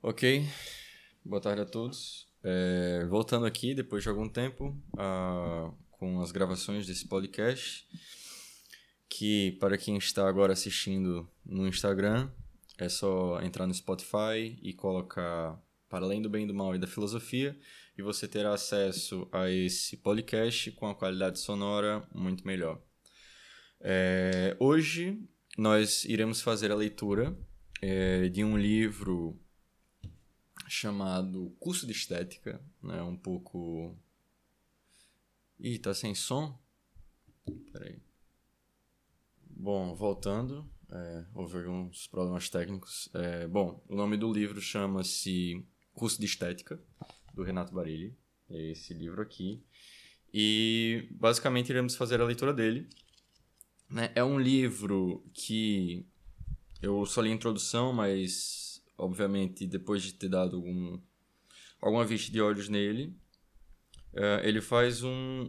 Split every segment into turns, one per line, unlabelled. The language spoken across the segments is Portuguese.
Ok, boa tarde a todos. É, voltando aqui, depois de algum tempo, com as gravações desse podcast, que para quem está agora assistindo no Instagram, é só entrar no Spotify e colocar Para Além do Bem, do Mal e da Filosofia, e você terá acesso a esse podcast com a qualidade sonora muito melhor. É, hoje nós iremos fazer a leitura é, de um livro chamado Curso de Estética, né? Um pouco... Ih, tá sem som? Peraí. Bom, voltando, é, houve alguns problemas técnicos. É, bom, o nome do livro chama-se Curso de Estética, do Renato Barilli. É esse livro aqui. E basicamente iremos fazer a leitura dele. Né? É um livro que eu só li a introdução, mas obviamente, depois de ter dado algum, alguma vista de olhos nele, uh, ele faz um,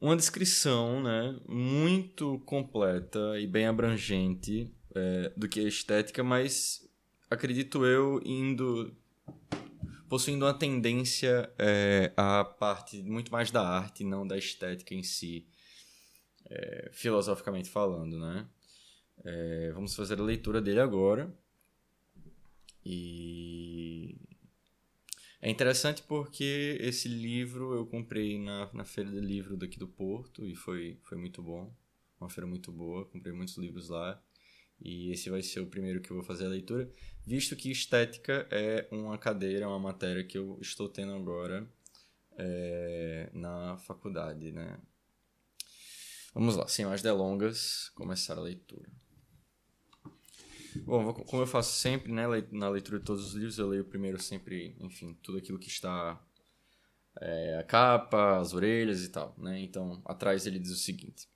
uma descrição né, muito completa e bem abrangente é, do que é estética, mas acredito eu indo possuindo uma tendência é, à parte muito mais da arte, não da estética em si, é, filosoficamente falando, né? É, vamos fazer a leitura dele agora. E é interessante porque esse livro eu comprei na, na feira de livro daqui do Porto e foi, foi muito bom. Uma feira muito boa, comprei muitos livros lá. E esse vai ser o primeiro que eu vou fazer a leitura, visto que estética é uma cadeira, uma matéria que eu estou tendo agora é, na faculdade, né? Vamos lá, sem mais delongas, começar a leitura. Bom, como eu faço sempre, né, na leitura de todos os livros, eu leio primeiro sempre, enfim, tudo aquilo que está é, a capa, as orelhas e tal, né? Então, atrás ele diz o seguinte: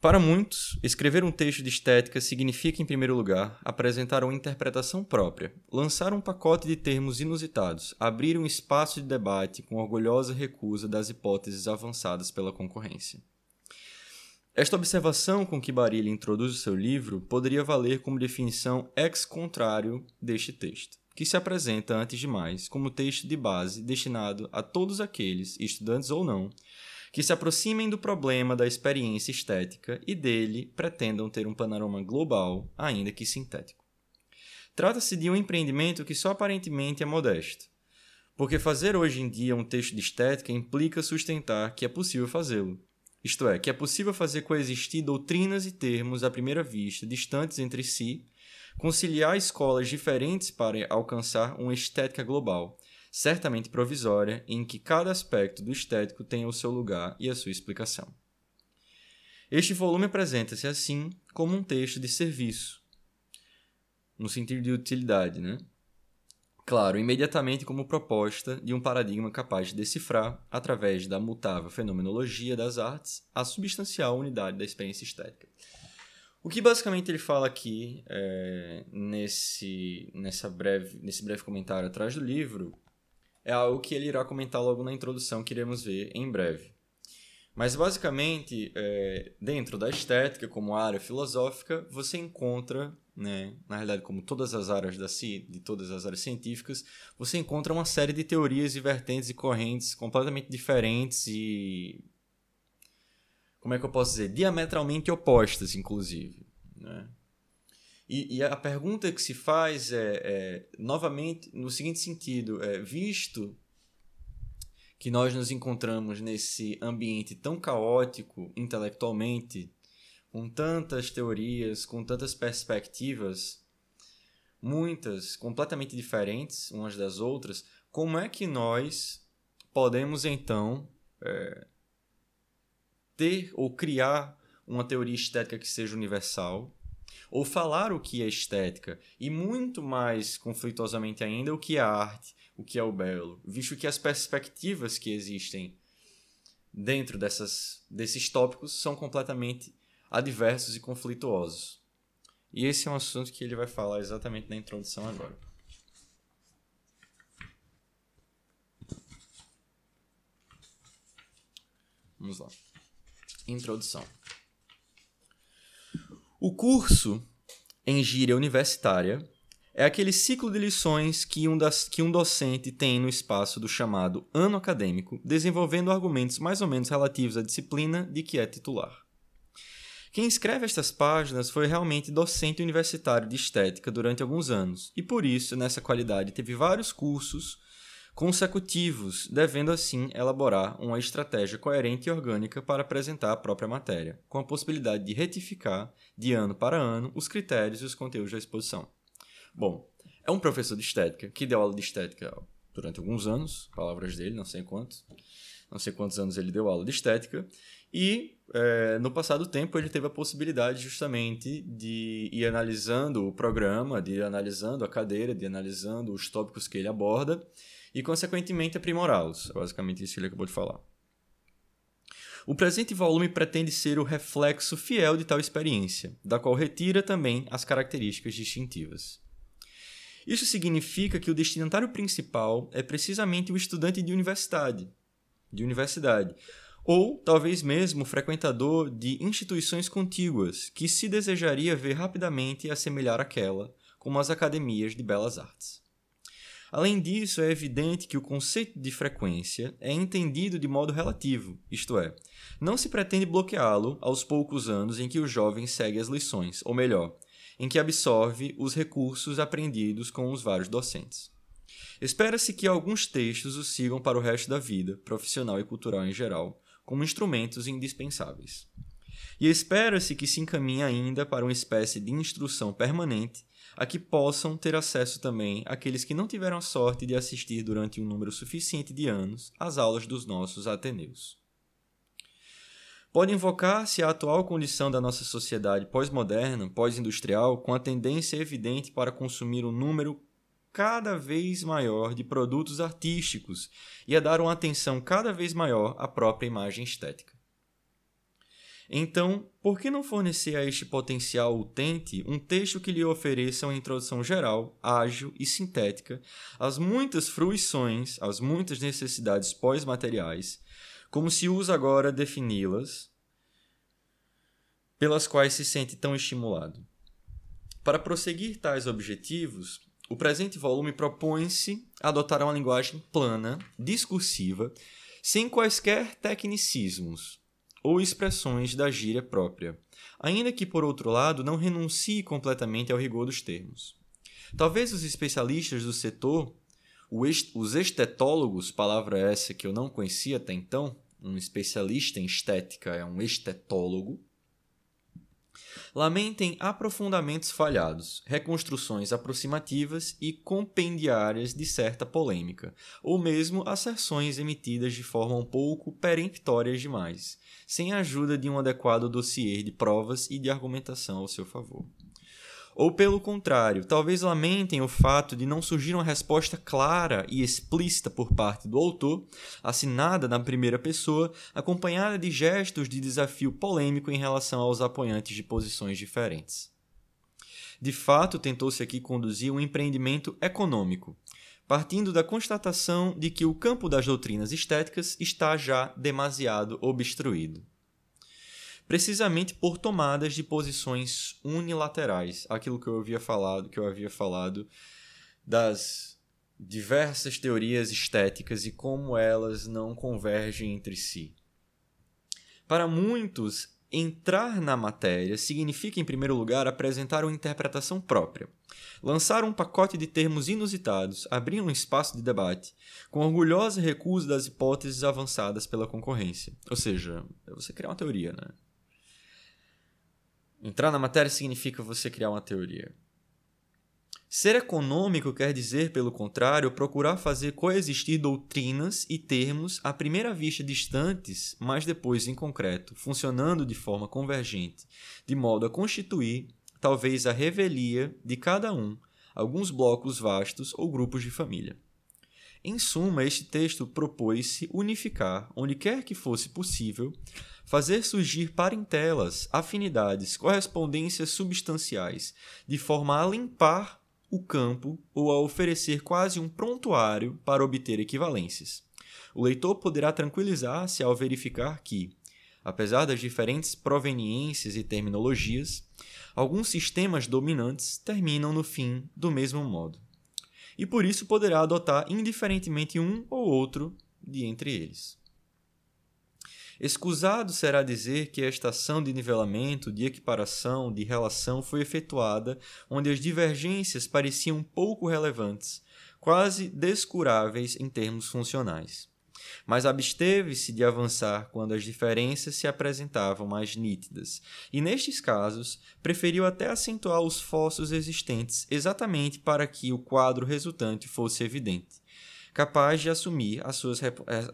Para muitos, escrever um texto de estética significa, em primeiro lugar, apresentar uma interpretação própria, lançar um pacote de termos inusitados, abrir um espaço de debate com orgulhosa recusa das hipóteses avançadas pela concorrência. Esta observação com que Barilha introduz o seu livro poderia valer como definição ex contrário deste texto, que se apresenta, antes de mais, como texto de base destinado a todos aqueles, estudantes ou não, que se aproximem do problema da experiência estética e dele pretendam ter um panorama global, ainda que sintético. Trata-se de um empreendimento que só aparentemente é modesto, porque fazer hoje em dia um texto de estética implica sustentar que é possível fazê-lo, isto é, que é possível fazer coexistir doutrinas e termos à primeira vista distantes entre si, conciliar escolas diferentes para alcançar uma estética global, certamente provisória, em que cada aspecto do estético tenha o seu lugar e a sua explicação. Este volume apresenta-se assim como um texto de serviço, no sentido de utilidade, né? Claro, imediatamente como proposta de um paradigma capaz de decifrar, através da mutável fenomenologia das artes, a substancial unidade da experiência estética. O que basicamente ele fala aqui, é, nesse, nessa breve, nesse breve comentário atrás do livro, é algo que ele irá comentar logo na introdução que iremos ver em breve. Mas basicamente, é, dentro da estética, como área filosófica, você encontra né? Na realidade, como todas as áreas da de todas as áreas científicas, você encontra uma série de teorias e vertentes e correntes completamente diferentes e como é que eu posso dizer, diametralmente opostas, inclusive, né? E, e a pergunta que se faz é, é novamente no seguinte sentido, é, visto que nós nos encontramos nesse ambiente tão caótico intelectualmente com tantas teorias, com tantas perspectivas, muitas completamente diferentes umas das outras, como é que nós podemos então é, ter ou criar uma teoria estética que seja universal, ou falar o que é estética, e muito mais conflituosamente ainda, o que é arte, o que é o belo, visto que as perspectivas que existem dentro dessas, desses tópicos são completamente adversos e conflituosos. E esse é um assunto que ele vai falar exatamente na introdução agora. Vamos lá. Introdução. O curso em gíria universitária, é aquele ciclo de lições que um, das, que um docente tem no espaço do chamado ano acadêmico, desenvolvendo argumentos mais ou menos relativos à disciplina de que é titular. Quem escreve estas páginas foi realmente docente universitário de estética durante alguns anos, e por isso, nessa qualidade, teve vários cursos consecutivos, devendo assim elaborar uma estratégia coerente e orgânica para apresentar a própria matéria, com a possibilidade de retificar, de ano para ano, os critérios e os conteúdos da exposição. Bom, é um professor de estética que deu aula de estética durante alguns anos, palavras dele, não sei quantos, não sei quantos anos ele deu aula de estética, e é, no passado tempo ele teve a possibilidade justamente de ir analisando o programa, de ir analisando a cadeira, de ir analisando os tópicos que ele aborda e, consequentemente, aprimorá-los. É basicamente isso que ele acabou de falar. O presente volume pretende ser o reflexo fiel de tal experiência, da qual retira também as características distintivas. Isso significa que o destinatário principal é precisamente o estudante de universidade, de universidade, ou talvez mesmo frequentador de instituições contíguas que se desejaria ver rapidamente assemelhar aquela, como as academias de belas artes. Além disso, é evidente que o conceito de frequência é entendido de modo relativo, isto é, não se pretende bloqueá-lo aos poucos anos em que o jovem segue as lições, ou melhor, em que absorve os recursos aprendidos com os vários docentes. Espera-se que alguns textos o sigam para o resto da vida, profissional e cultural em geral, como instrumentos indispensáveis. E espera-se que se encaminhe ainda para uma espécie de instrução permanente a que possam ter acesso também aqueles que não tiveram a sorte de assistir durante um número suficiente de anos às aulas dos nossos Ateneus. Pode invocar-se a atual condição da nossa sociedade pós-moderna, pós-industrial, com a tendência evidente para consumir um número cada vez maior de produtos artísticos e a dar uma atenção cada vez maior à própria imagem estética. Então, por que não fornecer a este potencial utente um texto que lhe ofereça uma introdução geral, ágil e sintética às muitas fruições, às muitas necessidades pós-materiais, como se usa agora defini-las, pelas quais se sente tão estimulado? Para prosseguir tais objetivos, o presente volume propõe-se adotar uma linguagem plana, discursiva, sem quaisquer tecnicismos, ou expressões da gíria própria, ainda que, por outro lado, não renuncie completamente ao rigor dos termos. Talvez os especialistas do setor, os estetólogos, palavra essa que eu não conhecia até então, um especialista em estética é um estetólogo, lamentem aprofundamentos falhados, reconstruções aproximativas e compendiárias de certa polêmica, ou mesmo asserções emitidas de forma um pouco peremptórias demais, sem a ajuda de um adequado dossiê de provas e de argumentação ao seu favor. Ou pelo contrário, talvez lamentem o fato de não surgir uma resposta clara e explícita por parte do autor, assinada na primeira pessoa, acompanhada de gestos de desafio polêmico em relação aos apoiantes de posições diferentes. De fato, tentou-se aqui conduzir um empreendimento econômico, partindo da constatação de que o campo das doutrinas estéticas está já demasiado obstruído precisamente por tomadas de posições unilaterais, aquilo que eu havia falado, que eu havia falado das diversas teorias estéticas e como elas não convergem entre si. Para muitos, entrar na matéria significa, em primeiro lugar, apresentar uma interpretação própria. Lançar um pacote de termos inusitados, abrir um espaço de debate, com orgulhosa recusa das hipóteses avançadas pela concorrência. Ou seja, é você criar uma teoria, né? Entrar na matéria significa você criar uma teoria. Ser econômico quer dizer, pelo contrário, procurar fazer coexistir doutrinas e termos à primeira vista distantes, mas depois em concreto, funcionando de forma convergente, de modo a constituir, talvez a revelia de cada um, alguns blocos vastos ou grupos de família. Em suma, este texto propôs-se unificar, onde quer que fosse possível, fazer surgir parentelas, afinidades, correspondências substanciais, de forma a limpar o campo ou a oferecer quase um prontuário para obter equivalências. O leitor poderá tranquilizar-se ao verificar que, apesar das diferentes proveniências e terminologias, alguns sistemas dominantes terminam no fim do mesmo modo. E por isso poderá adotar indiferentemente um ou outro de entre eles. Escusado será dizer que esta ação de nivelamento, de equiparação, de relação foi efetuada onde as divergências pareciam pouco relevantes, quase descuráveis em termos funcionais. Mas absteve-se de avançar quando as diferenças se apresentavam mais nítidas, e nestes casos preferiu até acentuar os fossos existentes exatamente para que o quadro resultante fosse evidente, capaz de assumir as suas,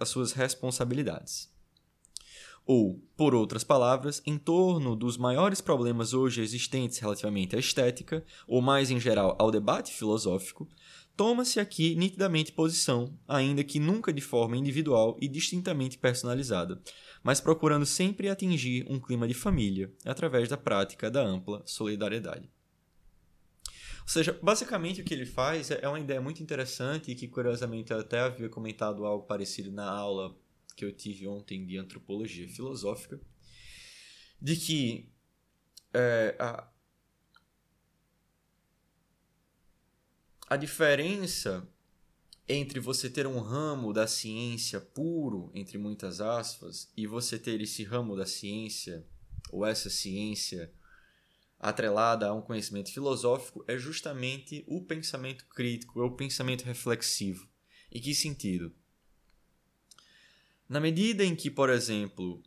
as suas responsabilidades ou, por outras palavras, em torno dos maiores problemas hoje existentes relativamente à estética, ou mais em geral ao debate filosófico, toma-se aqui nitidamente posição, ainda que nunca de forma individual e distintamente personalizada, mas procurando sempre atingir um clima de família através da prática da ampla solidariedade. Ou seja, basicamente o que ele faz é uma ideia muito interessante e que, curiosamente, eu até havia comentado algo parecido na aula que eu tive ontem de antropologia filosófica, de que é, a, a diferença entre você ter um ramo da ciência puro, entre muitas aspas, e você ter esse ramo da ciência, ou essa ciência atrelada a um conhecimento filosófico, é justamente o pensamento crítico, é o pensamento reflexivo. Em que sentido? Na medida em que, por exemplo,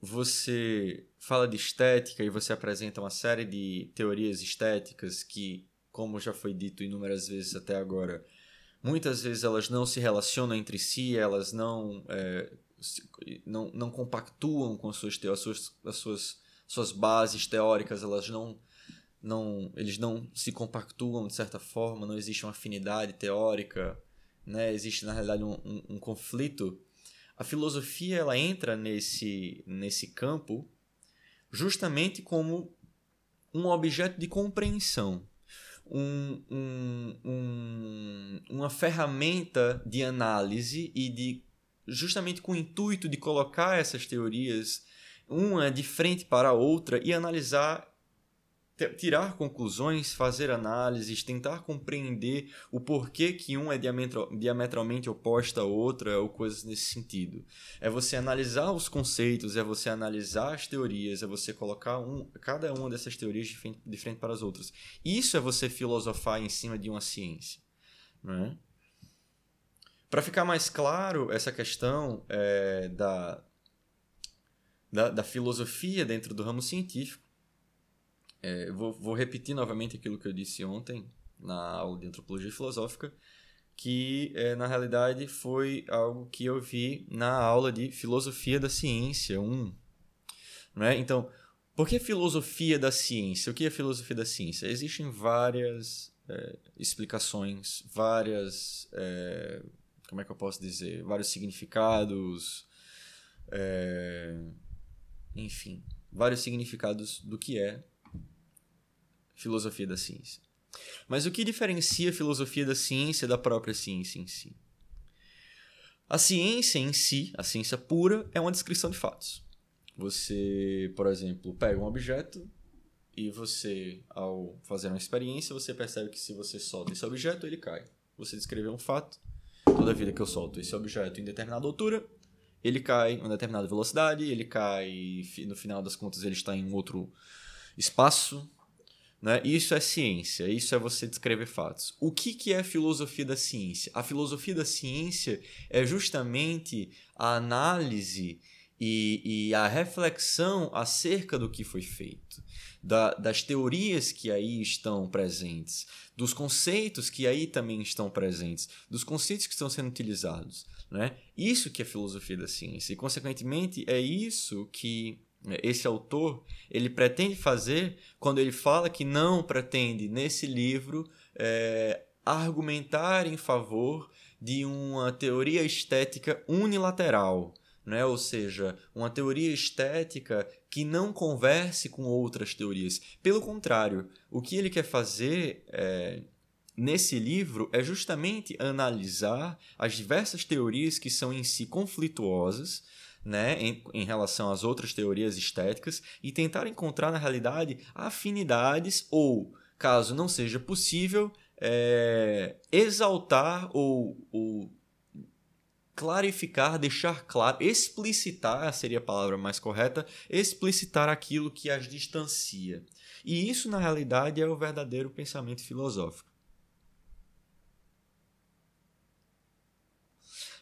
você fala de estética e você apresenta uma série de teorias estéticas que, como já foi dito inúmeras vezes até agora, muitas vezes elas não se relacionam entre si, elas não, é, não, não compactuam com as suas, as suas, as suas, suas bases teóricas, elas não, não, eles não se compactuam de certa forma, não existe uma afinidade teórica né, existe na realidade um, um, um conflito, a filosofia ela entra nesse, nesse campo justamente como um objeto de compreensão, um, um, um, uma ferramenta de análise e de justamente com o intuito de colocar essas teorias uma de frente para a outra e analisar tirar conclusões, fazer análises, tentar compreender o porquê que um é diametralmente oposto a outra ou coisas nesse sentido. É você analisar os conceitos, é você analisar as teorias, é você colocar um, cada uma dessas teorias de frente, de frente para as outras. Isso é você filosofar em cima de uma ciência. Né? Para ficar mais claro essa questão é, da, da, da filosofia dentro do ramo científico, é, vou, vou repetir novamente aquilo que eu disse ontem na aula de antropologia filosófica, que é, na realidade foi algo que eu vi na aula de filosofia da ciência 1. Né? Então, por que filosofia da ciência? O que é filosofia da ciência? Existem várias é, explicações, várias. É, como é que eu posso dizer? Vários significados. É, enfim, vários significados do que é filosofia da ciência. Mas o que diferencia a filosofia da ciência da própria ciência em si? A ciência em si, a ciência pura, é uma descrição de fatos. Você, por exemplo, pega um objeto e você, ao fazer uma experiência, você percebe que se você solta esse objeto, ele cai. Você descreveu um fato. Toda vida que eu solto esse objeto em determinada altura, ele cai em uma determinada velocidade, ele cai, no final das contas, ele está em outro espaço, né? Isso é ciência, isso é você descrever fatos. O que, que é a filosofia da ciência? A filosofia da ciência é justamente a análise e, e a reflexão acerca do que foi feito, da, das teorias que aí estão presentes, dos conceitos que aí também estão presentes, dos conceitos que estão sendo utilizados. Né? Isso que é filosofia da ciência, e consequentemente é isso que esse autor ele pretende fazer quando ele fala que não pretende nesse livro é, argumentar em favor de uma teoria estética unilateral, né? ou seja, uma teoria estética que não converse com outras teorias. Pelo contrário, o que ele quer fazer é, nesse livro é justamente analisar as diversas teorias que são em si conflituosas né, em, em, relação às outras teorias estéticas e tentar encontrar na realidade afinidades ou, caso não seja possível, é, exaltar ou, ou clarificar, deixar claro, explicitar seria a palavra mais correta, explicitar aquilo que as distancia. E isso, na realidade, é o verdadeiro pensamento filosófico.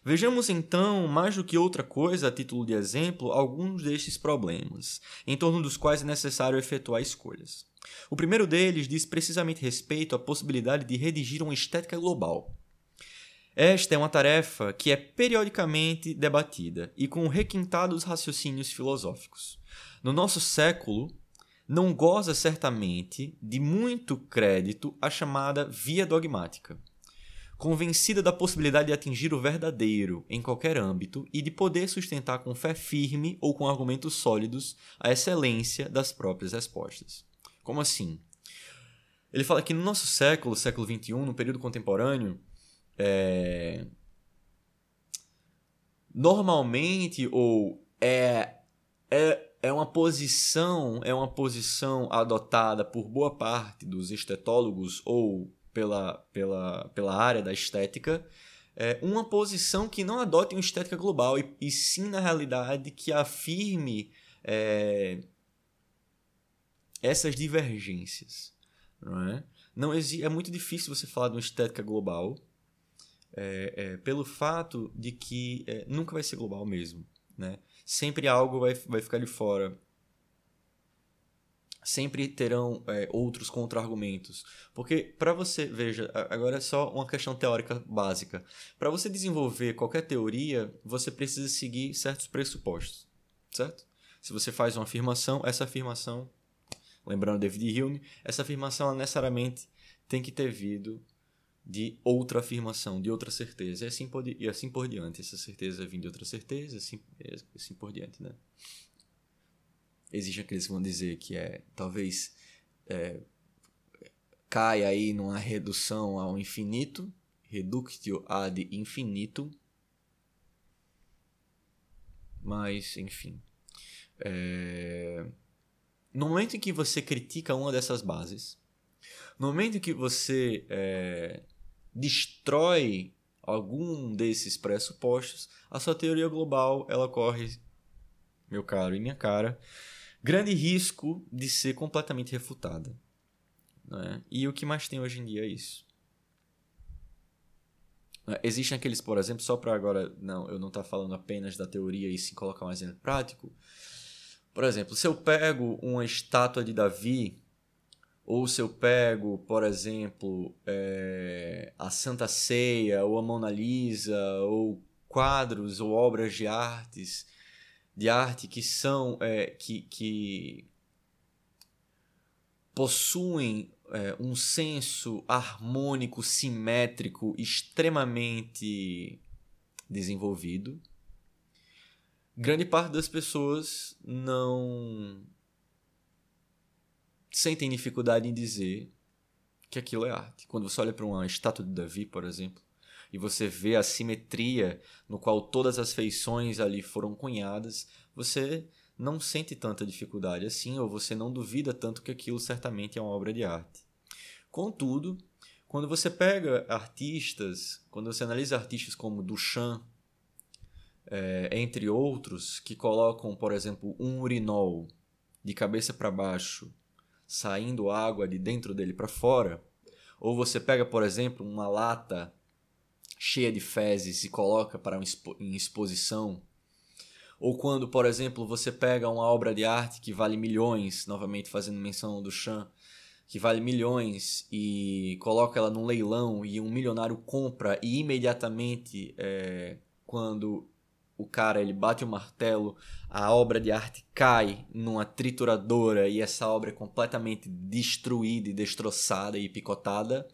Vejamos então, mais do que outra coisa, a título de exemplo, alguns destes problemas, em torno dos quais é necessário efetuar escolhas. O primeiro deles diz precisamente respeito à possibilidade de redigir uma estética global. Esta é uma tarefa que é periodicamente debatida e com requintados raciocínios filosóficos. No nosso século, não goza certamente de muito crédito a chamada via dogmática. Convencida da possibilidade de atingir o verdadeiro em qualquer âmbito e de poder sustentar com fé firme ou com argumentos sólidos a excelência das próprias respostas. Como assim? Ele fala que no nosso século, século XXI, no período contemporâneo, é... Normalmente, ou é, é, é uma posição, é uma posição adotada por boa parte dos estetólogos ou pela, pela, pela área da estética, é uma posição que não adote uma estética global e, e sim, na realidade, que afirme é, essas divergências. Não é? Não é muito difícil você falar de uma estética global é, é, pelo fato de que é, nunca vai ser global mesmo. Né? Sempre algo vai, vai ficar de fora. Sempre terão é, outros contra-argumentos. Porque, para você, veja, agora é só uma questão teórica básica. Para você desenvolver qualquer teoria, você precisa seguir certos pressupostos. Certo? Se você faz uma afirmação, essa afirmação, lembrando David Hume, essa afirmação necessariamente tem que ter vindo de outra afirmação, de outra certeza, e assim por, e assim por diante. Essa certeza vem de outra certeza, assim, assim por diante, né? Existem aqueles que vão dizer que é, talvez, é, cai aí numa redução ao infinito, reductio ad infinitum, mas, enfim. É... No momento em que você critica uma dessas bases, no momento em que você é, destrói algum desses pressupostos, a sua teoria global ela corre, meu caro e minha cara, grande risco de ser completamente refutada. Né? E o que mais tem hoje em dia é isso. Existem aqueles, por exemplo, só para agora, não, eu não estar tá falando apenas da teoria e sim colocar mais em prático. Por exemplo, se eu pego uma estátua de Davi ou se eu pego, por exemplo, é, a Santa Ceia, ou a Mona Lisa, ou quadros ou obras de artes, de arte que são é, que, que possuem é, um senso harmônico, simétrico, extremamente desenvolvido. Grande parte das pessoas não sentem dificuldade em dizer que aquilo é arte. Quando você olha para uma estátua de Davi, por exemplo, e você vê a simetria no qual todas as feições ali foram cunhadas, você não sente tanta dificuldade assim, ou você não duvida tanto que aquilo certamente é uma obra de arte. Contudo, quando você pega artistas, quando você analisa artistas como Duchamp, é, entre outros, que colocam, por exemplo, um urinol de cabeça para baixo saindo água de dentro dele para fora, ou você pega, por exemplo, uma lata cheia de fezes e coloca para em exposição, ou quando, por exemplo, você pega uma obra de arte que vale milhões, novamente fazendo menção do Chan, que vale milhões e coloca ela num leilão e um milionário compra e imediatamente é, quando o cara ele bate o martelo, a obra de arte cai numa trituradora e essa obra é completamente destruída e destroçada e picotada,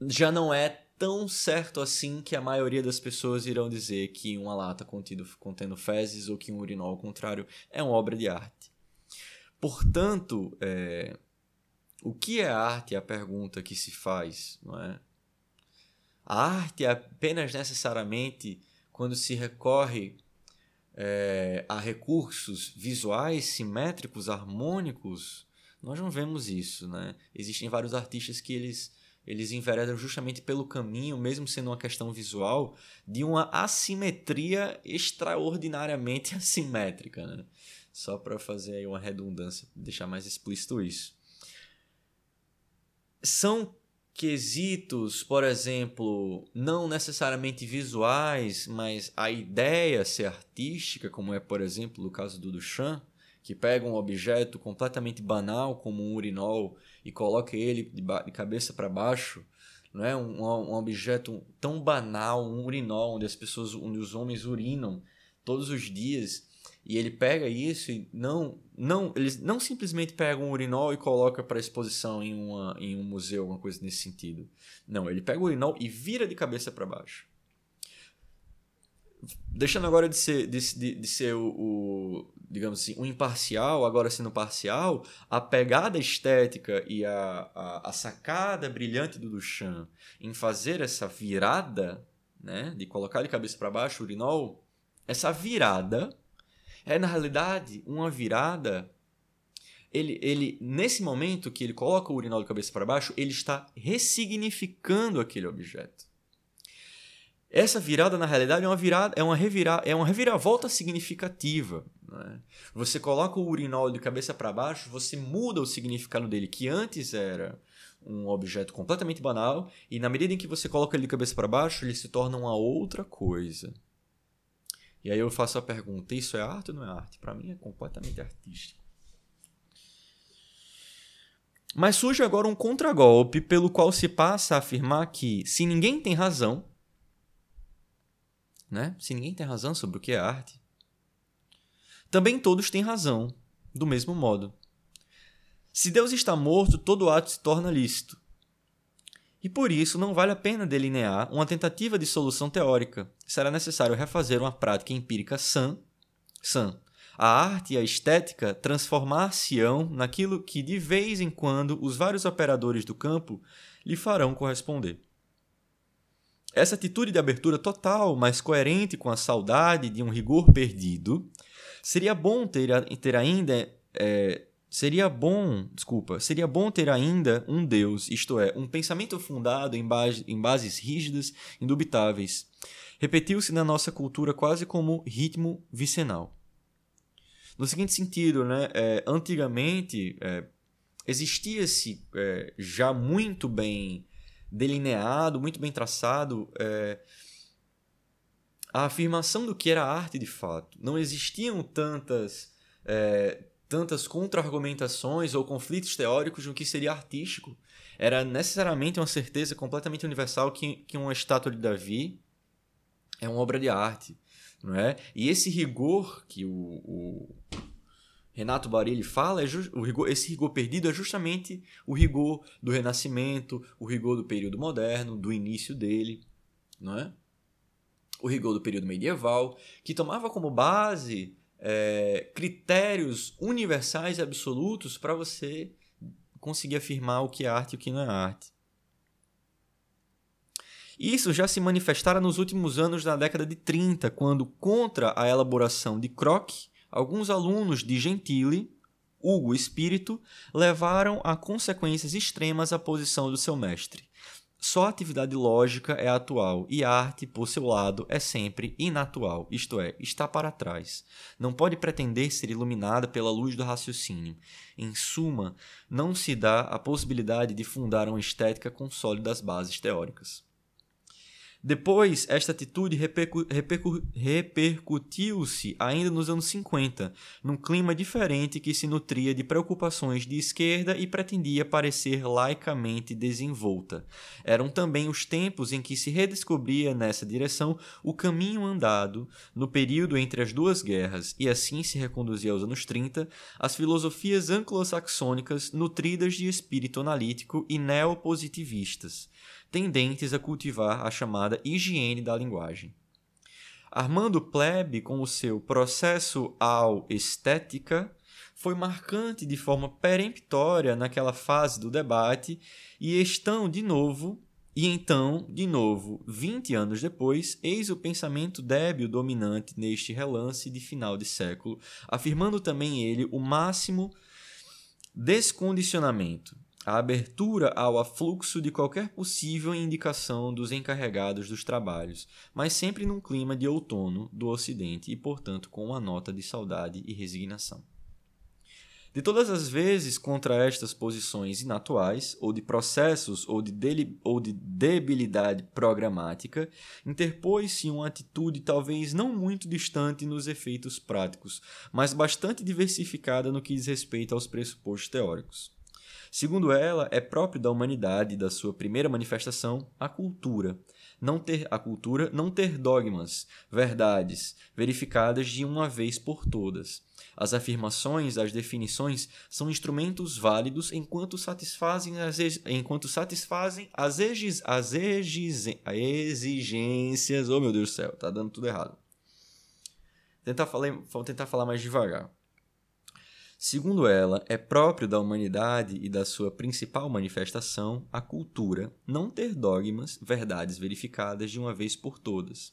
já não é tão certo assim que a maioria das pessoas irão dizer que uma lata contido, contendo fezes ou que um urinol ao contrário é uma obra de arte. Portanto, é, o que é arte é a pergunta que se faz, não é? A arte é apenas necessariamente quando se recorre é, a recursos visuais, simétricos, harmônicos, nós não vemos isso, né? Existem vários artistas que eles eles enveredam justamente pelo caminho, mesmo sendo uma questão visual, de uma assimetria extraordinariamente assimétrica, né? Só para fazer aí uma redundância, deixar mais explícito isso. São quesitos, por exemplo, não necessariamente visuais, mas a ideia ser artística, como é, por exemplo, no caso do Duchamp, que pega um objeto completamente banal, como um urinol, e coloca ele de, de cabeça para baixo, não é um, um, objeto tão banal, um urinol, onde as pessoas, onde os homens urinam todos os dias, e ele pega isso e não, não, eles não simplesmente pegam um urinol e coloca para exposição em, uma, em um museu, alguma coisa nesse sentido. Não, ele pega o urinol e vira de cabeça para baixo deixando agora de ser, de, de, de ser o, o, digamos assim, o imparcial, agora sendo parcial, a pegada estética e a, a, a sacada brilhante do Duchamp em fazer essa virada, né, de colocar de cabeça para baixo o urinol, essa virada é na realidade uma virada ele, ele nesse momento que ele coloca o urinol de cabeça para baixo, ele está ressignificando aquele objeto. Essa virada, na realidade, é uma virada, é uma, revira, é uma reviravolta significativa. Né? Você coloca o urinol de cabeça para baixo, você muda o significado dele, que antes era um objeto completamente banal, e na medida em que você coloca ele de cabeça para baixo, ele se torna uma outra coisa. E aí eu faço a pergunta: isso é arte ou não é arte? Para mim é completamente artístico. Mas surge agora um contragolpe pelo qual se passa a afirmar que, se ninguém tem razão, né? Se ninguém tem razão sobre o que é arte, também todos têm razão, do mesmo modo. Se Deus está morto, todo ato se torna lícito. E por isso não vale a pena delinear uma tentativa de solução teórica. Será necessário refazer uma prática empírica sã, sã. A arte e a estética transformar-se-ão naquilo que de vez em quando os vários operadores do campo lhe farão corresponder. Essa atitude de abertura total, mas coerente com a saudade de um rigor perdido, seria bom ter, ter ainda. É, seria bom, desculpa, seria bom ter ainda um Deus, isto é, um pensamento fundado em, base, em bases rígidas, indubitáveis. Repetiu-se na nossa cultura quase como ritmo vicenal. No seguinte sentido, né, é, antigamente é, existia-se é, já muito bem delineado, muito bem traçado, é, a afirmação do que era arte de fato. Não existiam tantas, é, tantas contra-argumentações ou conflitos teóricos no que seria artístico. Era necessariamente uma certeza completamente universal que, que uma estátua de Davi é uma obra de arte. Não é? E esse rigor que o, o Renato Barilli fala, é o rigor, esse rigor perdido é justamente o rigor do Renascimento, o rigor do período moderno, do início dele, não é? O rigor do período medieval, que tomava como base é, critérios universais e absolutos para você conseguir afirmar o que é arte e o que não é arte. Isso já se manifestara nos últimos anos da década de 30, quando, contra a elaboração de Croce, alguns alunos de Gentili, Hugo Espírito, levaram a consequências extremas a posição do seu mestre. Só a atividade lógica é atual e a arte, por seu lado, é sempre inatual, isto é, está para trás. Não pode pretender ser iluminada pela luz do raciocínio. Em suma, não se dá a possibilidade de fundar uma estética com sólidas bases teóricas. Depois, esta atitude repercu repercu repercutiu-se ainda nos anos 50, num clima diferente que se nutria de preocupações de esquerda e pretendia parecer laicamente desenvolta. Eram também os tempos em que se redescobria nessa direção o caminho andado no período entre as duas guerras, e assim se reconduzia aos anos 30 as filosofias anglo-saxônicas nutridas de espírito analítico e neopositivistas tendentes a cultivar a chamada higiene da linguagem. Armando Plebe, com o seu processo ao estética, foi marcante de forma peremptória naquela fase do debate e estão, de novo, E então, de novo, 20 anos depois, eis o pensamento débil dominante neste relance de final de século, afirmando também ele o máximo descondicionamento, a abertura ao afluxo de qualquer possível indicação dos encarregados dos trabalhos, mas sempre num clima de outono do Ocidente e, portanto, com uma nota de saudade e resignação. De todas as vezes contra estas posições inatuais, ou de processos ou de, ou de debilidade programática, interpôs-se uma atitude talvez não muito distante nos efeitos práticos, mas bastante diversificada no que diz respeito aos pressupostos teóricos. Segundo ela, é próprio da humanidade, da sua primeira manifestação, a cultura. Não ter a cultura não ter dogmas, verdades, verificadas de uma vez por todas as afirmações, as definições são instrumentos válidos enquanto satisfazem as, enquanto satisfazem as, exis, as exis, exigências. Oh meu Deus do céu, tá dando tudo errado. Tentar falar, vou tentar falar mais devagar. Segundo ela, é próprio da humanidade e da sua principal manifestação, a cultura, não ter dogmas, verdades verificadas de uma vez por todas.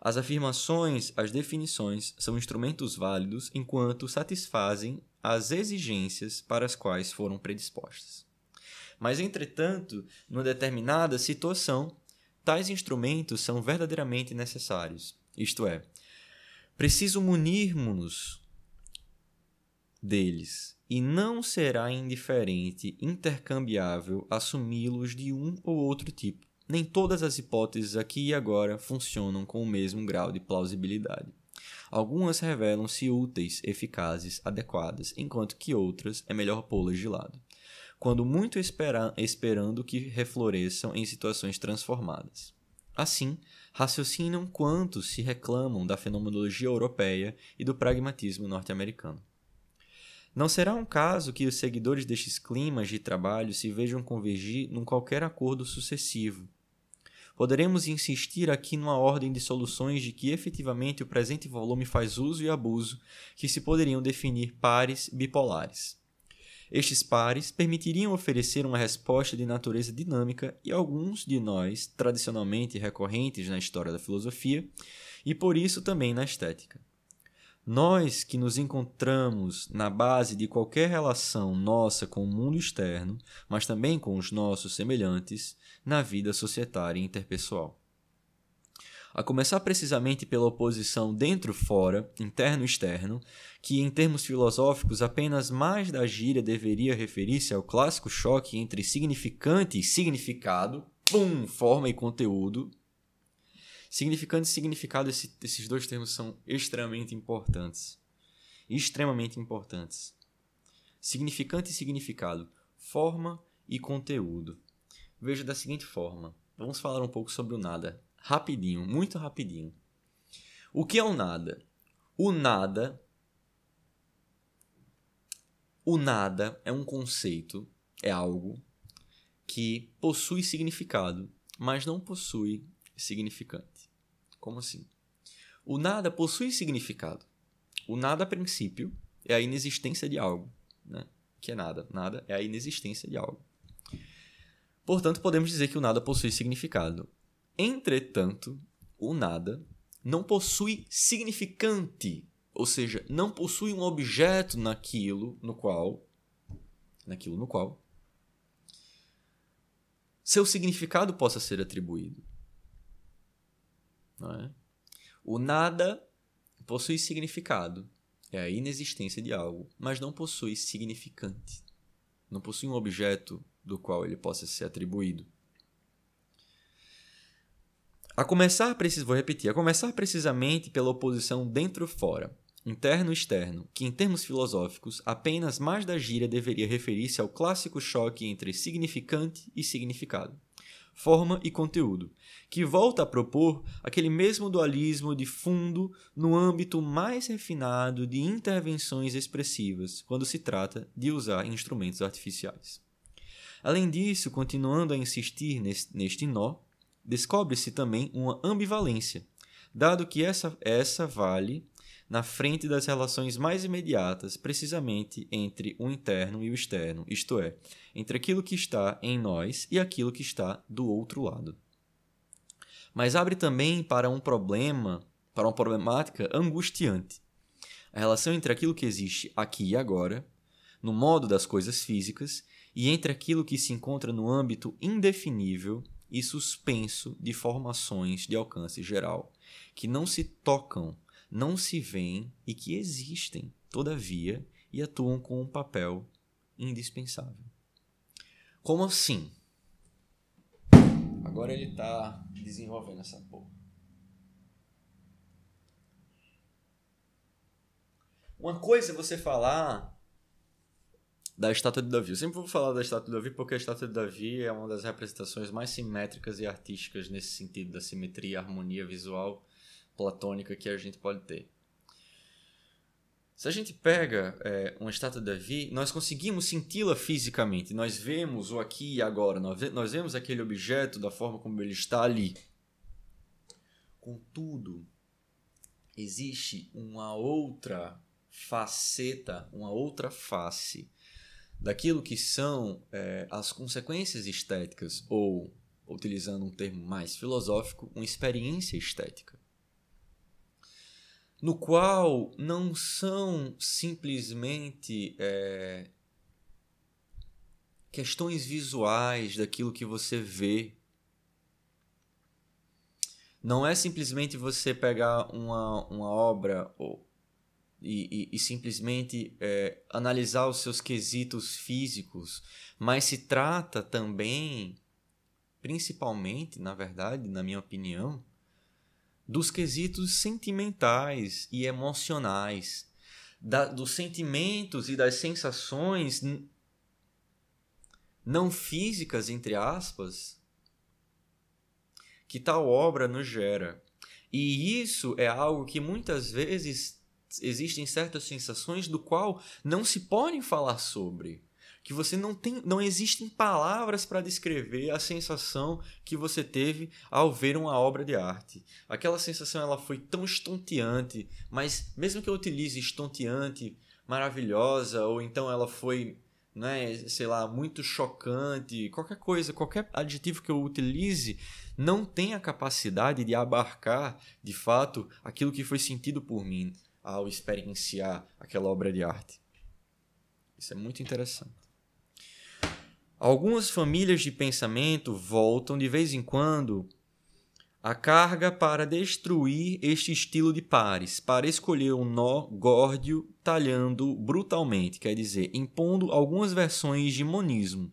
As afirmações, as definições, são instrumentos válidos enquanto satisfazem as exigências para as quais foram predispostas. Mas, entretanto, numa determinada situação, tais instrumentos são verdadeiramente necessários. Isto é, preciso munirmos-nos deles, e não será indiferente, intercambiável, assumi-los de um ou outro tipo nem todas as hipóteses aqui e agora funcionam com o mesmo grau de plausibilidade. Algumas revelam-se úteis, eficazes, adequadas, enquanto que outras é melhor pô-las de lado, quando muito espera esperando que refloresçam em situações transformadas. Assim, raciocinam quantos se reclamam da fenomenologia europeia e do pragmatismo norte-americano. Não será um caso que os seguidores destes climas de trabalho se vejam convergir num qualquer acordo sucessivo, poderemos insistir aqui numa ordem de soluções de que efetivamente o presente volume faz uso e abuso, que se poderiam definir pares bipolares. Estes pares permitiriam oferecer uma resposta de natureza dinâmica e alguns de nós, tradicionalmente recorrentes na história da filosofia, e por isso também na estética. Nós que nos encontramos na base de qualquer relação nossa com o mundo externo, mas também com os nossos semelhantes, na vida societária e interpessoal. A começar precisamente pela oposição dentro-fora, interno-externo, que em termos filosóficos apenas mais da gíria deveria referir-se ao clássico choque entre significante e significado, pum, forma e conteúdo, Significante e significado, esse, esses dois termos são extremamente importantes. Extremamente importantes. Significante e significado, forma e conteúdo. Veja da seguinte forma: vamos falar um pouco sobre o nada. Rapidinho, muito rapidinho. O que é o nada? O nada. O nada é um conceito, é algo que possui significado, mas não possui significante. Como assim? O nada possui significado. O nada, a princípio, é a inexistência de algo. Né? Que é nada. Nada é a inexistência de algo. Portanto, podemos dizer que o nada possui significado. Entretanto, o nada não possui significante, ou seja, não possui um objeto naquilo no qual naquilo no qual seu significado possa ser atribuído. Não é? O nada possui significado. É a inexistência de algo, mas não possui significante. Não possui um objeto do qual ele possa ser atribuído. A começar, vou repetir, a começar precisamente pela oposição dentro-fora, interno-externo, que em termos filosóficos apenas mais da gíria deveria referir-se ao clássico choque entre significante e significado forma e conteúdo, que volta a propor aquele mesmo dualismo de fundo no âmbito mais refinado de intervenções expressivas, quando se trata de usar instrumentos artificiais. Além disso, continuando a insistir neste nó, descobre-se também uma ambivalência, dado que essa, essa vale na frente das relações mais imediatas, precisamente entre o interno e o externo, isto é, entre aquilo que está em nós e aquilo que está do outro lado. Mas abre também para um problema, para uma problemática angustiante. A relação entre aquilo que existe aqui e agora, no modo das coisas físicas, e entre aquilo que se encontra no âmbito indefinível e suspenso de formações de alcance geral, que não se tocam não se veem e que existem, todavia, e atuam com um papel indispensável. Como assim? Agora ele está desenvolvendo essa porra. Uma coisa é você falar da estátua de Davi. Eu sempre vou falar da estátua de Davi porque a estátua de Davi é uma das representações mais simétricas e artísticas nesse sentido da simetria e harmonia visual platônica que a gente pode ter. Se a gente pega é, uma estátua de Davi, nós conseguimos senti-la fisicamente. Nós vemos o aqui e agora. Nós vemos aquele objeto da forma como ele está ali. Contudo, existe uma outra faceta, uma outra face daquilo que são é, as consequências estéticas, ou, utilizando um termo mais filosófico, uma experiência estética no qual não são simplesmente é, questões visuais daquilo que você vê. Não é simplesmente você pegar uma, uma obra ou, e, e, e simplesmente é, analisar os seus quesitos físicos, mas se trata também, principalmente, na verdade, na minha opinião, dos quesitos sentimentais e emocionais, da, dos sentimentos e das sensações não físicas, entre aspas, que tal obra nos gera. E isso é algo que muitas vezes existem certas sensações do qual não se podem falar sobre que você não tem, não existem palavras para descrever a sensação que você teve ao ver uma obra de arte. Aquela sensação ela foi tão estonteante, mas mesmo que eu utilize estonteante, maravilhosa, ou então ela foi, né, sei lá, muito chocante, qualquer coisa, qualquer adjetivo que eu utilize, não tem a capacidade de abarcar, de fato, aquilo que foi sentido por mim ao experienciar aquela obra de arte. Isso é muito interessante. Algumas famílias de pensamento voltam de vez em quando a carga para destruir este estilo de pares, para escolher um nó górdio talhando brutalmente, quer dizer, impondo algumas versões de monismo,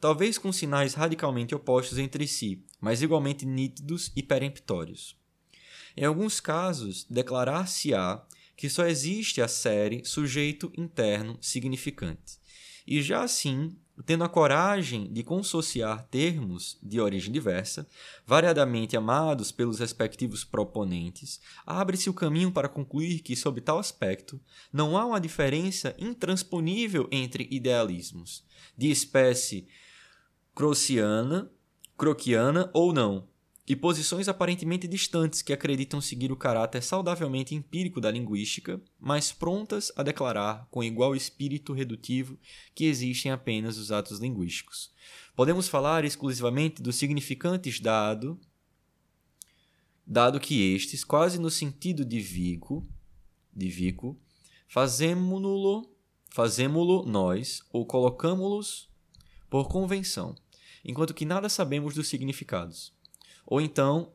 talvez com sinais radicalmente opostos entre si, mas igualmente nítidos e peremptórios. Em alguns casos, declarar-se-á que só existe a série sujeito interno significante. E já assim, tendo a coragem de consociar termos de origem diversa, variadamente amados pelos respectivos proponentes, abre-se o caminho para concluir que, sob tal aspecto, não há uma diferença intransponível entre idealismos, de espécie crociana, croquiana ou não, e posições aparentemente distantes que acreditam seguir o caráter saudavelmente empírico da linguística, mas prontas a declarar com igual espírito redutivo que existem apenas os atos linguísticos. Podemos falar exclusivamente dos significantes dado, dado que estes, quase no sentido de Vico, de Vico, fazemo-lo, fazemo-lo nós ou colocamo-los por convenção, enquanto que nada sabemos dos significados. Ou então,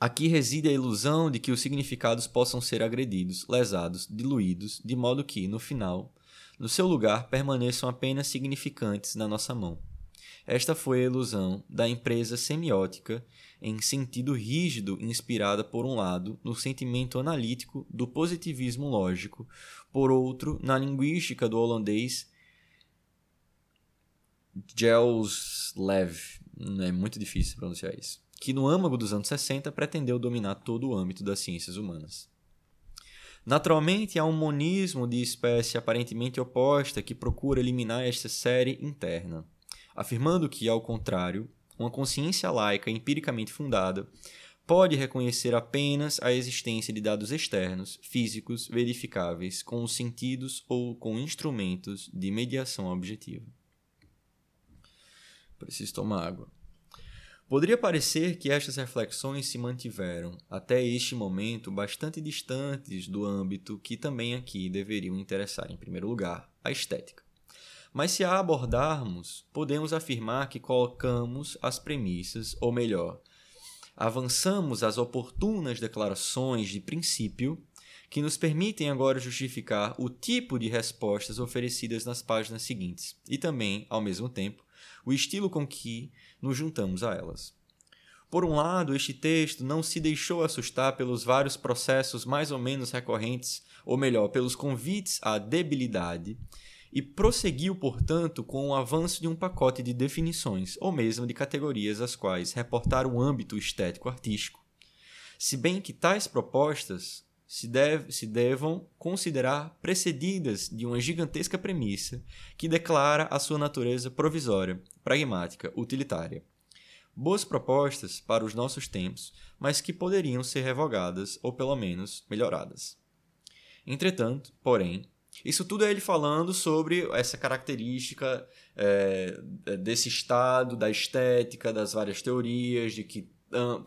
aqui reside a ilusão de que os significados possam ser agredidos, lesados, diluídos, de modo que, no final, no seu lugar permaneçam apenas significantes na nossa mão. Esta foi a ilusão da empresa semiótica em sentido rígido, inspirada, por um lado, no sentimento analítico do positivismo lógico, por outro, na linguística do holandês Gels Lev, é muito difícil pronunciar isso, que no âmago dos anos 60 pretendeu dominar todo o âmbito das ciências humanas. Naturalmente, há um monismo de espécie aparentemente oposta que procura eliminar esta série interna, afirmando que, ao contrário, uma consciência laica empiricamente fundada pode reconhecer apenas a existência de dados externos, físicos, verificáveis, com os sentidos ou com instrumentos de mediação objetiva. Preciso tomar água. Poderia parecer que estas reflexões se mantiveram, até este momento, bastante distantes do âmbito que também aqui deveriam interessar em primeiro lugar, a estética. Mas se a abordarmos, podemos afirmar que colocamos as premissas, ou melhor, avançamos as oportunas declarações de princípio que nos permitem agora justificar o tipo de respostas oferecidas nas páginas seguintes e também, ao mesmo tempo, o estilo com que nos juntamos a elas. Por um lado, este texto não se deixou assustar pelos vários processos mais ou menos recorrentes, ou melhor, pelos convites à debilidade, e prosseguiu, portanto, com o avanço de um pacote de definições, ou mesmo de categorias às quais reportar o âmbito estético-artístico. Se bem que tais propostas se, deve, se devam considerar precedidas de uma gigantesca premissa que declara a sua natureza provisória, pragmática, utilitária. Boas propostas para os nossos tempos, mas que poderiam ser revogadas ou pelo menos melhoradas. Entretanto, porém, isso tudo é ele falando sobre essa característica é, desse estado, da estética, das várias teorias, de que,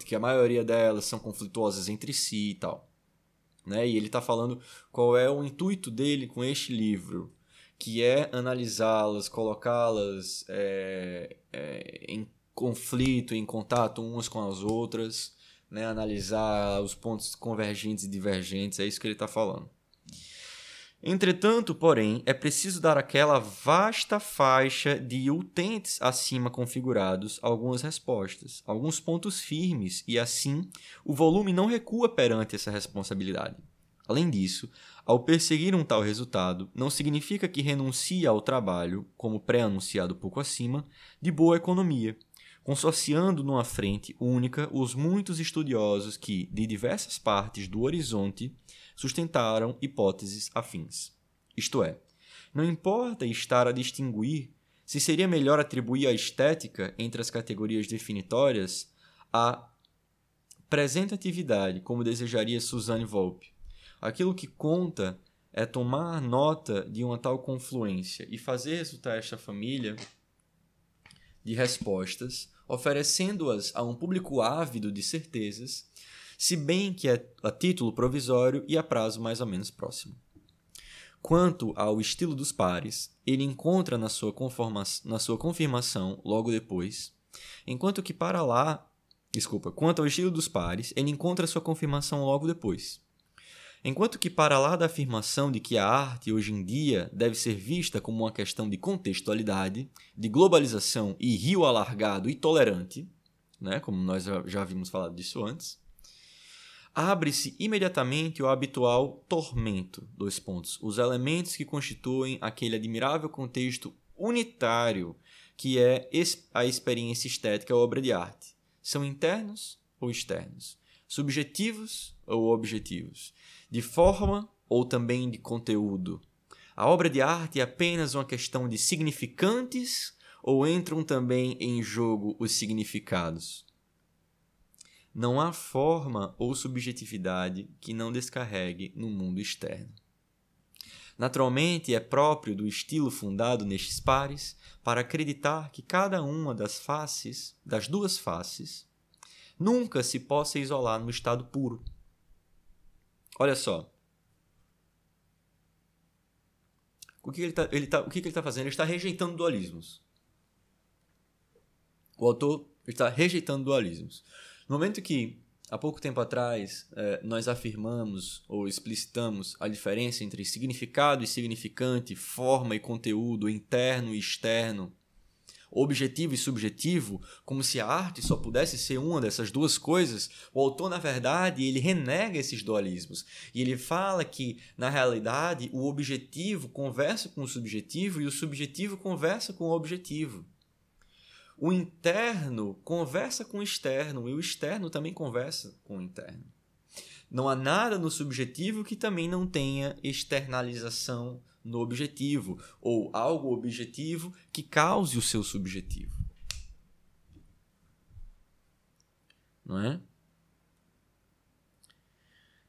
que a maioria delas são conflituosas entre si e tal. Né? E ele está falando qual é o intuito dele com este livro, que é analisá-las, colocá-las é, é, em conflito, em contato umas com as outras, né? analisar os pontos convergentes e divergentes, é isso que ele está falando. Entretanto, porém, é preciso dar àquela vasta faixa de utentes acima configurados algumas respostas, alguns pontos firmes, e assim o volume não recua perante essa responsabilidade. Além disso, ao perseguir um tal resultado, não significa que renuncie ao trabalho, como pré-anunciado pouco acima, de boa economia, consorciando numa frente única os muitos estudiosos que, de diversas partes do horizonte, sustentaram hipóteses afins. Isto é, não importa estar a distinguir se seria melhor atribuir a estética entre as categorias definitórias a presentatividade, como desejaria Suzanne Volpe. Aquilo que conta é tomar nota de uma tal confluência e fazer resultar esta família de respostas, oferecendo-as a um público ávido de certezas se bem que é a título provisório e a prazo mais ou menos próximo. Quanto ao estilo dos pares, ele encontra na sua, na sua confirmação logo depois, enquanto que para lá, desculpa, quanto ao estilo dos pares, ele encontra sua confirmação logo depois. Enquanto que para lá da afirmação de que a arte hoje em dia deve ser vista como uma questão de contextualidade, de globalização e rio alargado e tolerante, né, como nós já, havíamos falado disso antes, abre-se imediatamente o habitual tormento. Dois pontos. Os elementos que constituem aquele admirável contexto unitário que é a experiência estética ou obra de arte. São internos ou externos? Subjetivos ou objetivos? De forma ou também de conteúdo? A obra de arte é apenas uma questão de significantes ou entram também em jogo os significados? Não há forma ou subjetividade que não descarregue no mundo externo. Naturalmente, é próprio do estilo fundado nestes pares para acreditar que cada uma das faces, das duas faces, nunca se possa isolar no estado puro. Olha só. O que ele está tá, o que tá fazendo? Ele está rejeitando dualismos. O autor está rejeitando dualismos. No momento que, há pouco tempo atrás, eh, nós afirmamos ou explicitamos a diferença entre significado e significante, forma e conteúdo, interno e externo, objetivo e subjetivo, como se a arte só pudesse ser uma dessas duas coisas, o autor, na verdade, ele renega esses dualismos. E ele fala que, na realidade, o objetivo conversa com o subjetivo e o subjetivo conversa com o objetivo. O interno conversa com o externo e o externo também conversa com o interno. Não há nada no subjetivo que também não tenha externalização no objetivo, ou algo objetivo que cause o seu subjetivo. Não é?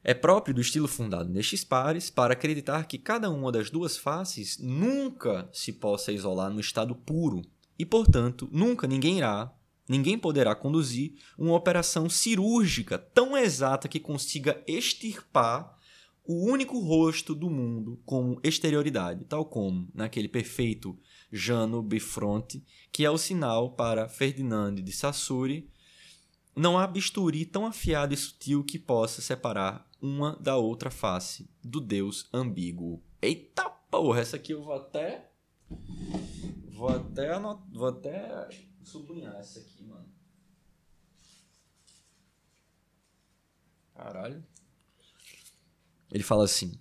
É próprio do estilo fundado nestes pares para acreditar que cada uma das duas faces nunca se possa isolar no estado puro e, portanto, nunca ninguém irá, ninguém poderá conduzir uma operação cirúrgica tão exata que consiga extirpar o único rosto do mundo como exterioridade, tal como naquele perfeito Jano Bifronte, que é o sinal para Ferdinand de Sassuri. Não há bisturi tão afiado e sutil que possa separar uma da outra face do Deus ambíguo. Eita porra, essa aqui eu vou até. Vou até anot... Vou até sublinhar essa aqui, mano. Caralho. Ele fala assim: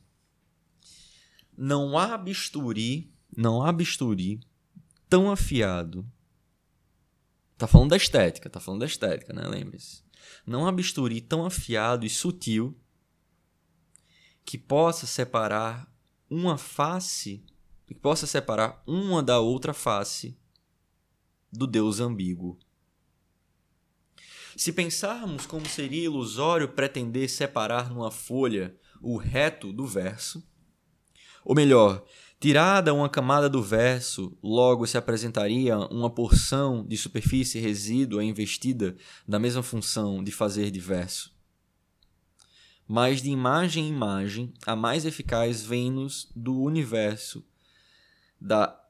Não há bisturi, não há bisturi tão afiado. Tá falando da estética, tá falando da estética, né? Lembre-se. Não há bisturi tão afiado e sutil que possa separar uma face, que possa separar uma da outra face do Deus ambíguo. Se pensarmos como seria ilusório pretender separar numa folha o reto do verso. Ou melhor, tirada uma camada do verso, logo se apresentaria uma porção de superfície resídua investida da mesma função de fazer de verso. Mas de imagem em imagem, a mais eficaz vem-nos do universo da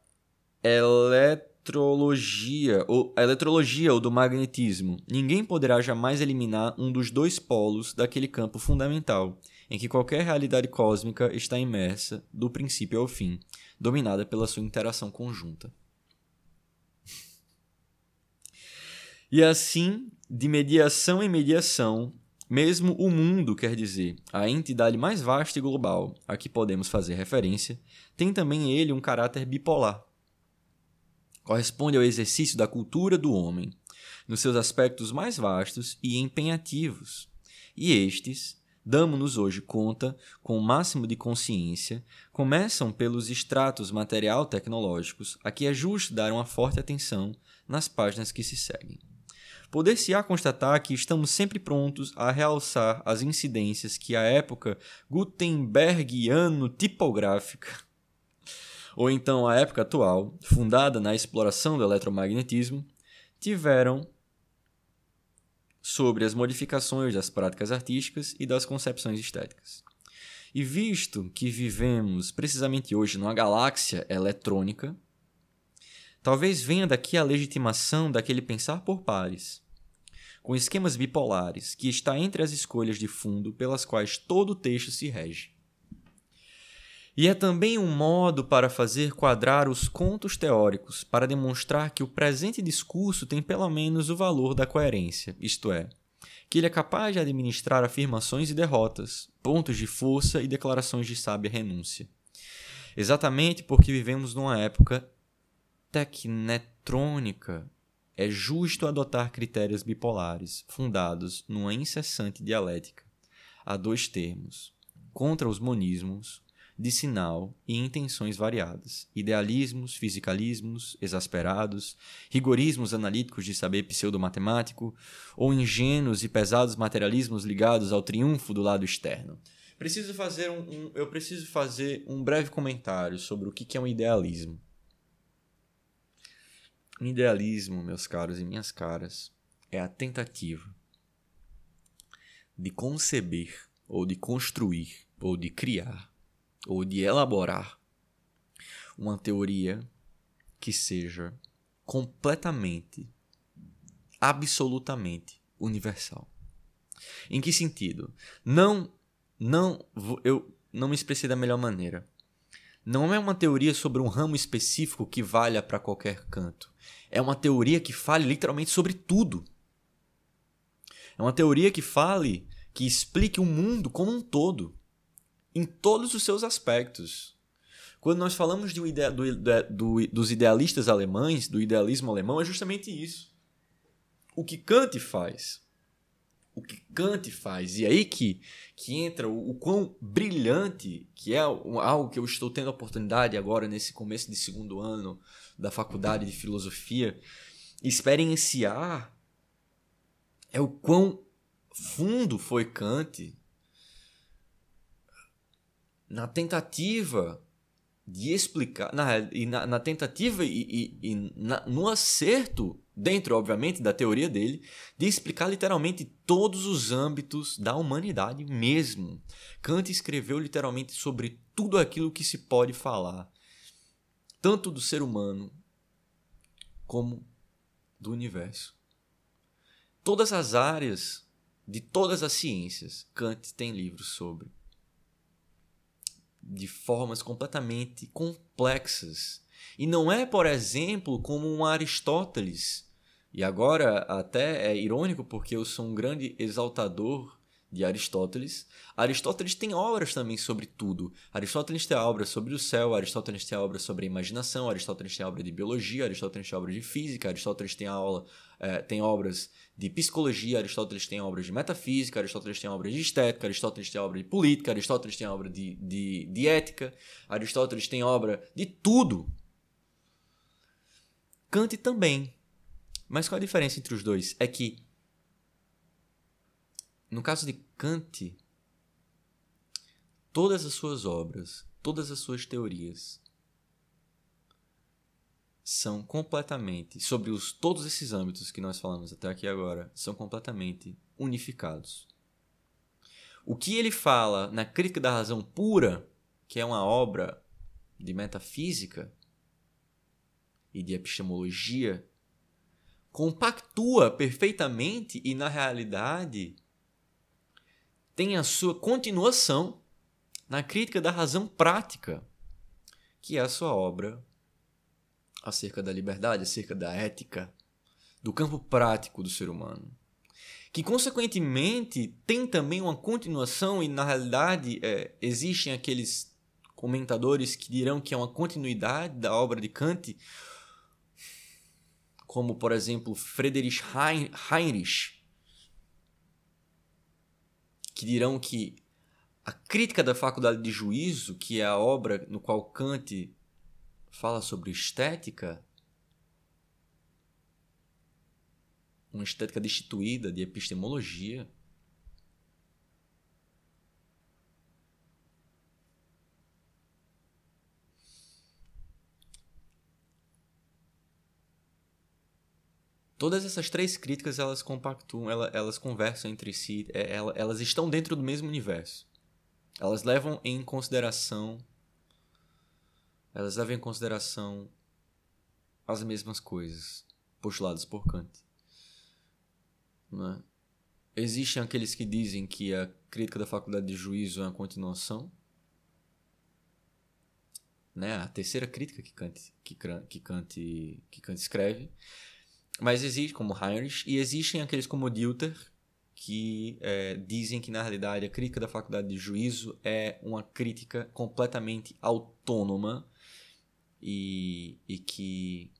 eletrologia ou a eletrologia ou do magnetismo. Ninguém poderá jamais eliminar um dos dois polos daquele campo fundamental em que qualquer realidade cósmica está imersa, do princípio ao fim, dominada pela sua interação conjunta. E assim, de mediação em mediação, mesmo o mundo, quer dizer, a entidade mais vasta e global a que podemos fazer referência, tem também ele um caráter bipolar. Corresponde ao exercício da cultura do homem, nos seus aspectos mais vastos e empenhativos, e estes, damos-nos hoje conta, com o máximo de consciência, começam pelos extratos material-tecnológicos, a que é justo dar uma forte atenção nas páginas que se seguem. Poder-se-á constatar que estamos sempre prontos a realçar as incidências que a época gutenbergiano-tipográfica, ou então a época atual, fundada na exploração do eletromagnetismo, tiveram sobre as modificações das práticas artísticas e das concepções estéticas. E visto que vivemos precisamente hoje numa galáxia eletrônica, talvez venha daqui a legitimação daquele pensar por pares, com esquemas bipolares, que está entre as escolhas de fundo pelas quais todo o texto se rege. E é também um modo para fazer quadrar os contos teóricos, para demonstrar que o presente discurso tem pelo menos o valor da coerência, isto é, que ele é capaz de administrar afirmações e derrotas, pontos de força e declarações de sábia renúncia. Exatamente porque vivemos numa época tecnetrônica, é justo adotar critérios bipolares, fundados numa incessante dialética, a dois termos, contra os monismos de sinal e intenções variadas, idealismos, fisicalismos exasperados, rigorismos analíticos de saber pseudo-matemático, ou ingênuos e pesados materialismos ligados ao triunfo do lado externo. Preciso fazer um, um eu preciso fazer um breve comentário sobre o que é um idealismo. Idealismo, meus caros e minhas caras, é a tentativa de conceber, ou de construir, ou de criar ou de elaborar uma teoria que seja completamente, absolutamente universal. Em que sentido? Não, não, eu não me expressei da melhor maneira. Não é uma teoria sobre um ramo específico que valha para qualquer canto. É uma teoria que fale literalmente sobre tudo. É uma teoria que fale, que explique o mundo como um todo em todos os seus aspectos. Quando nós falamos de um do, do, dos idealistas alemães, do idealismo alemão, é justamente isso. O que Kant faz. O que Kant faz. E aí que, que entra o, o quão brilhante, que é algo que eu estou tendo a oportunidade agora, nesse começo de segundo ano da faculdade de filosofia, experienciar é o quão fundo foi Kant na tentativa de explicar, na, e na, na tentativa e, e, e na, no acerto, dentro, obviamente, da teoria dele, de explicar literalmente todos os âmbitos da humanidade mesmo. Kant escreveu literalmente sobre tudo aquilo que se pode falar, tanto do ser humano como do universo. Todas as áreas de todas as ciências, Kant tem livros sobre de formas completamente complexas. E não é, por exemplo, como um Aristóteles. E agora até é irônico porque eu sou um grande exaltador de Aristóteles. Aristóteles tem obras também sobre tudo. Aristóteles tem obra sobre o céu, Aristóteles tem obra sobre a imaginação, Aristóteles tem obra de biologia, Aristóteles tem obra de física, Aristóteles tem aula, é, tem obras de psicologia, Aristóteles tem obras de metafísica, Aristóteles tem obras de estética, Aristóteles tem obra de política, Aristóteles tem obra de, de, de ética, Aristóteles tem obra de tudo. Kant também. Mas qual a diferença entre os dois? É que, no caso de Kant, todas as suas obras, todas as suas teorias são completamente, sobre os, todos esses âmbitos que nós falamos até aqui agora, são completamente unificados. O que ele fala na Crítica da Razão Pura, que é uma obra de metafísica e de epistemologia, compactua perfeitamente e, na realidade, tem a sua continuação na Crítica da Razão Prática, que é a sua obra acerca da liberdade, acerca da ética, do campo prático do ser humano. Que, consequentemente, tem também uma continuação, e na realidade é, existem aqueles comentadores que dirão que é uma continuidade da obra de Kant, como, por exemplo, Friedrich Heinrich, que dirão que a crítica da faculdade de juízo, que é a obra no qual Kant fala sobre estética, uma estética destituída de epistemologia. Todas essas três críticas elas compactuam, elas, elas conversam entre si, é, elas estão dentro do mesmo universo. Elas levam em consideração elas levam em consideração as mesmas coisas postuladas por Kant. Né? Existem aqueles que dizem que a crítica da faculdade de juízo é uma continuação. Né? A terceira crítica que Kant, que, que Kant, que Kant escreve. Mas existe como Heinrich, e existem aqueles como Dilter, que é, dizem que na realidade a crítica da faculdade de juízo é uma crítica completamente autônoma e, e que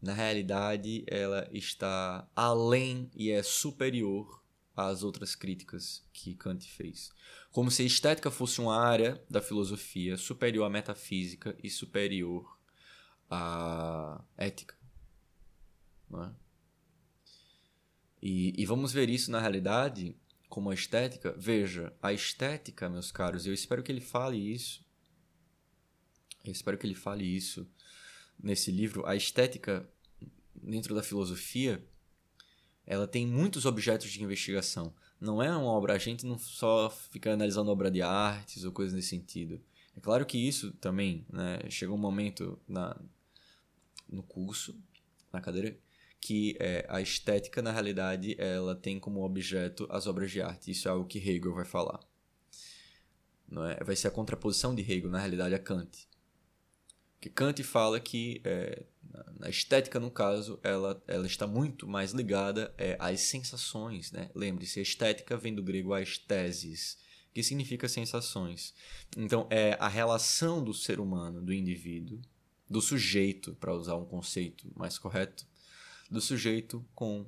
na realidade ela está além e é superior às outras críticas que Kant fez. Como se a estética fosse uma área da filosofia superior à metafísica e superior à ética. É? E, e vamos ver isso na realidade como a estética. Veja, a estética, meus caros, eu espero que ele fale isso eu espero que ele fale isso nesse livro. A estética dentro da filosofia, ela tem muitos objetos de investigação. Não é uma obra, a gente não só fica analisando obra de artes ou coisas nesse sentido. É claro que isso também, né, chegou um momento na, no curso, na cadeira, que é, a estética, na realidade, ela tem como objeto as obras de arte. Isso é algo que Hegel vai falar. Não é? Vai ser a contraposição de Hegel, na realidade, a Kant. Que Kant fala que é, na estética, no caso, ela, ela está muito mais ligada é, às sensações. Né? Lembre-se, estética vem do grego aesthesis, que significa sensações. Então, é a relação do ser humano, do indivíduo, do sujeito, para usar um conceito mais correto, do sujeito com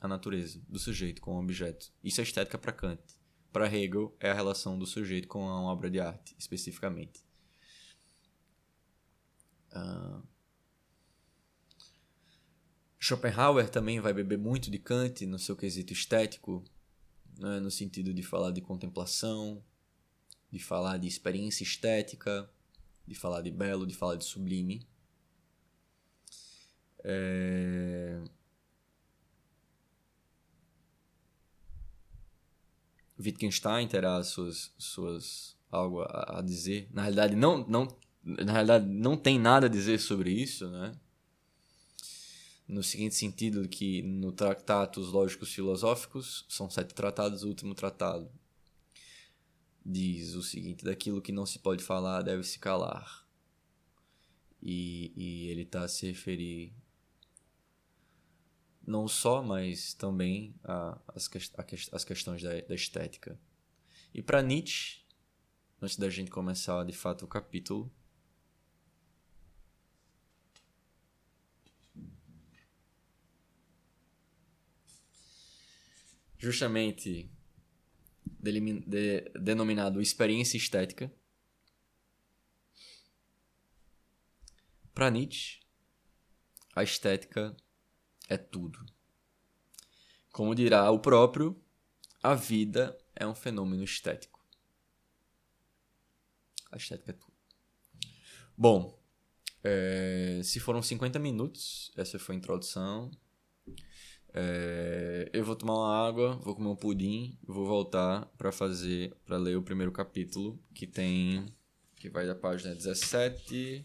a natureza, do sujeito com o objeto. Isso é estética para Kant. Para Hegel, é a relação do sujeito com a obra de arte, especificamente. Uh, Schopenhauer também vai beber muito de Kant no seu quesito estético, né, no sentido de falar de contemplação, de falar de experiência estética, de falar de belo, de falar de sublime. É... Wittgenstein terá suas, suas algo a, a dizer. Na realidade, não, não, na realidade, não tem nada a dizer sobre isso, né? No seguinte sentido que no Tratados Lógicos Filosóficos, são sete tratados, o último tratado diz o seguinte, daquilo que não se pode falar deve se calar. E, e ele está a se referir não só, mas também às as questões da, da estética. E para Nietzsche, antes da gente começar de fato o capítulo, justamente de, denominado experiência estética, para Nietzsche, a estética é tudo. Como dirá o próprio, a vida é um fenômeno estético. A estética é tudo. Bom, é, se foram 50 minutos, essa foi a introdução. É, eu vou tomar uma água, vou comer um pudim, vou voltar para fazer, para ler o primeiro capítulo, que tem, que vai da página 17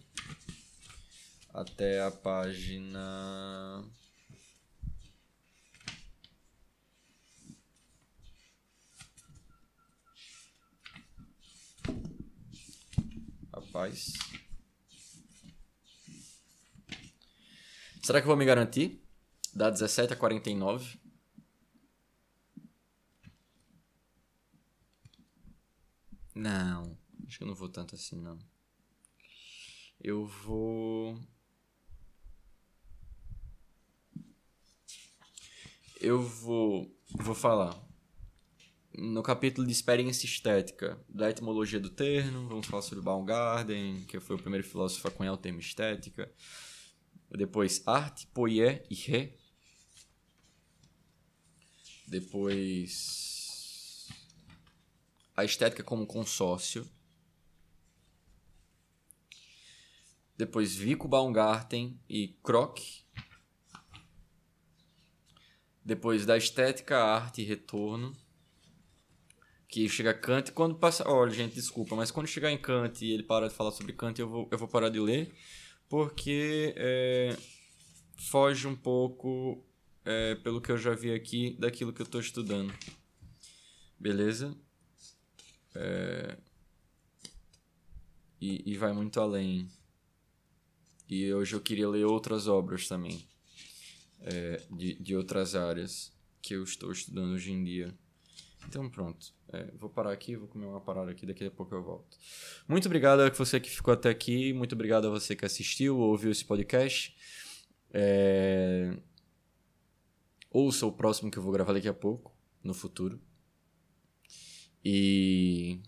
até a página Rapaz. Será que eu vou me garantir? Dá 17 a 49. Não, acho que eu não vou tanto assim, não. Eu vou. Eu vou. Vou falar no capítulo de experiência estética, da etimologia do termo, vamos falar sobre Baumgarten, que foi o primeiro filósofo a cunhar o termo estética. Depois, arte, poie e re. Depois, a estética como consórcio. Depois, Vico Baumgarten e Kroc. Depois, da estética, arte e retorno que chega Kant quando passa. Olha, gente, desculpa, mas quando chegar em Kant e ele para de falar sobre Kant, eu vou, eu vou parar de ler, porque é, foge um pouco, é, pelo que eu já vi aqui, daquilo que eu estou estudando. Beleza? É, e, e vai muito além. E hoje eu queria ler outras obras também, é, de, de outras áreas que eu estou estudando hoje em dia. Então pronto. É, vou parar aqui, vou comer uma parada aqui, daqui a pouco eu volto. Muito obrigado a você que ficou até aqui, muito obrigado a você que assistiu ou ouviu esse podcast. É... Ouça o próximo que eu vou gravar daqui a pouco, no futuro. E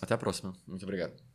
até a próxima. Muito obrigado.